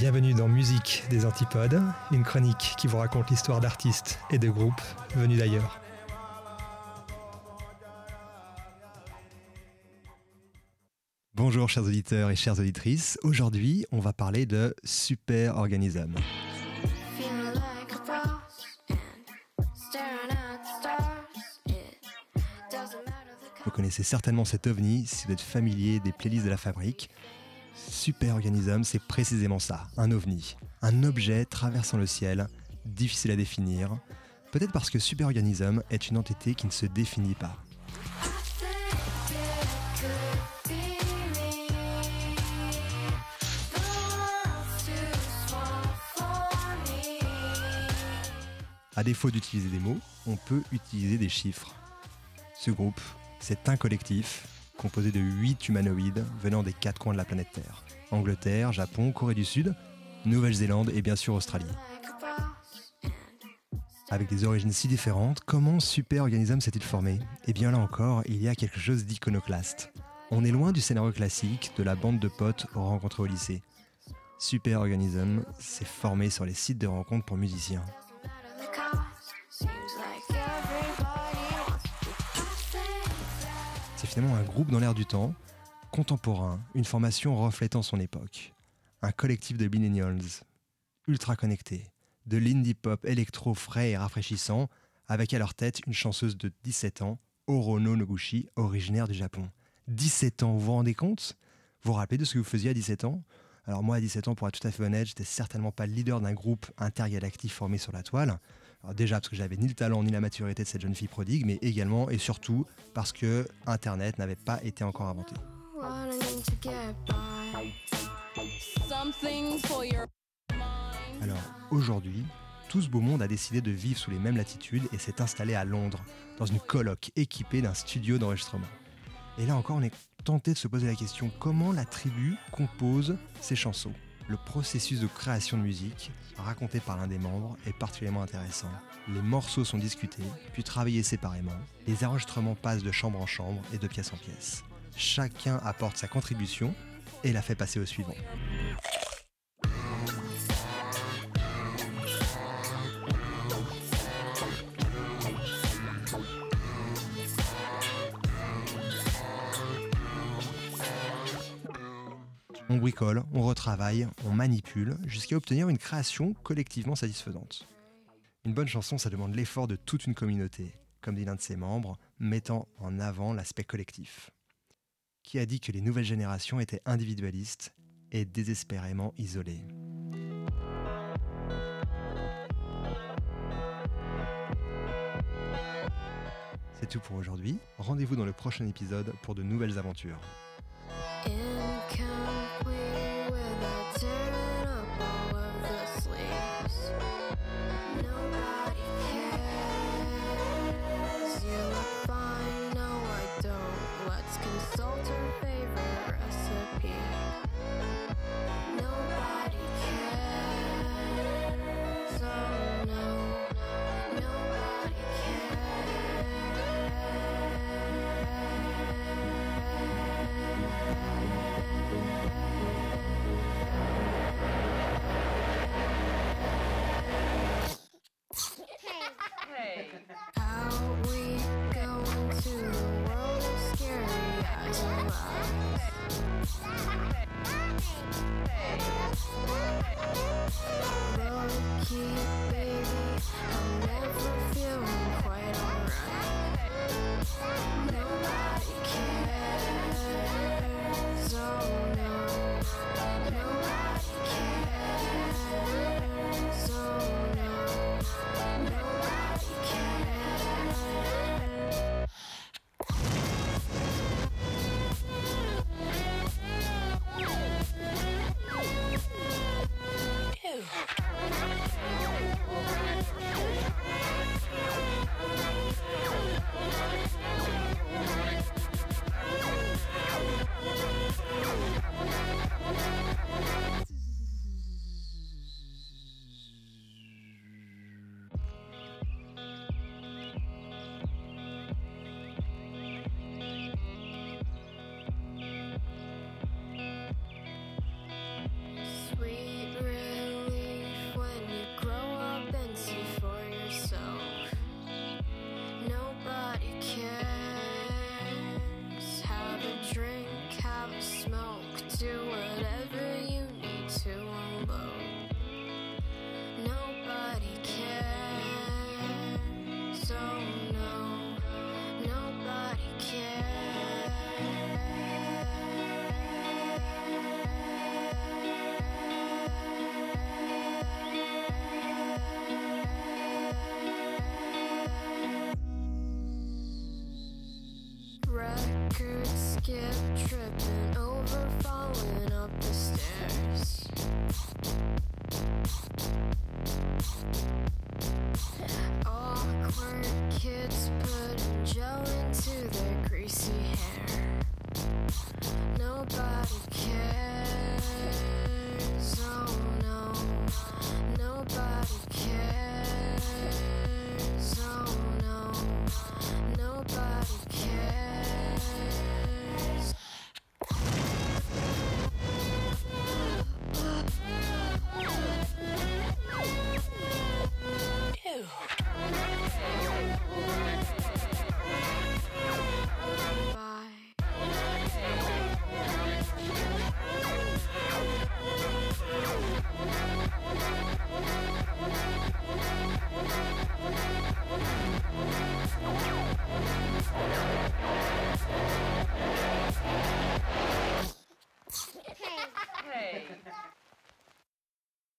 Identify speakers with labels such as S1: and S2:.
S1: Bienvenue dans Musique des Antipodes, une chronique qui vous raconte l'histoire d'artistes et de groupes venus d'ailleurs. Bonjour chers auditeurs et chères auditrices, aujourd'hui on va parler de Super Organism. Vous connaissez certainement cet ovni si vous êtes familier des playlists de la fabrique. Superorganisme, c'est précisément ça, un ovni. Un objet traversant le ciel, difficile à définir. Peut-être parce que Superorganisme est une entité qui ne se définit pas. À défaut d'utiliser des mots, on peut utiliser des chiffres. Ce groupe, c'est un collectif composé de 8 humanoïdes venant des quatre coins de la planète Terre. Angleterre, Japon, Corée du Sud, Nouvelle-Zélande et bien sûr Australie. Avec des origines si différentes, comment Super Organism s'est-il formé? Eh bien là encore, il y a quelque chose d'iconoclaste. On est loin du scénario classique de la bande de potes rencontrés au lycée. Super Organism s'est formé sur les sites de rencontres pour musiciens. Finalement un groupe dans l'air du temps, contemporain, une formation reflétant son époque. Un collectif de millennials, ultra connectés, de l'indie pop électro frais et rafraîchissant, avec à leur tête une chanteuse de 17 ans, Orono Noguchi, originaire du Japon. 17 ans, vous vous rendez compte? Vous vous rappelez de ce que vous faisiez à 17 ans? Alors moi, à 17 ans, pour être tout à fait honnête, j'étais certainement pas le leader d'un groupe intergalactique formé sur la toile. Déjà parce que j'avais ni le talent ni la maturité de cette jeune fille prodigue, mais également et surtout parce que Internet n'avait pas été encore inventé. Alors aujourd'hui, tout ce beau monde a décidé de vivre sous les mêmes latitudes et s'est installé à Londres, dans une coloc équipée d'un studio d'enregistrement. Et là encore, on est tenté de se poser la question comment la tribu compose ses chansons? Le processus de création de musique, raconté par l'un des membres, est particulièrement intéressant. Les morceaux sont discutés, puis travaillés séparément. Les enregistrements passent de chambre en chambre et de pièce en pièce. Chacun apporte sa contribution et la fait passer au suivant. On bricole, on retravaille, on manipule, jusqu'à obtenir une création collectivement satisfaisante. Une bonne chanson, ça demande l'effort de toute une communauté, comme dit l'un de ses membres, mettant en avant l'aspect collectif. Qui a dit que les nouvelles générations étaient individualistes et désespérément isolées C'est tout pour aujourd'hui. Rendez-vous dans le prochain épisode pour de nouvelles aventures.
S2: with Hello. nobody cares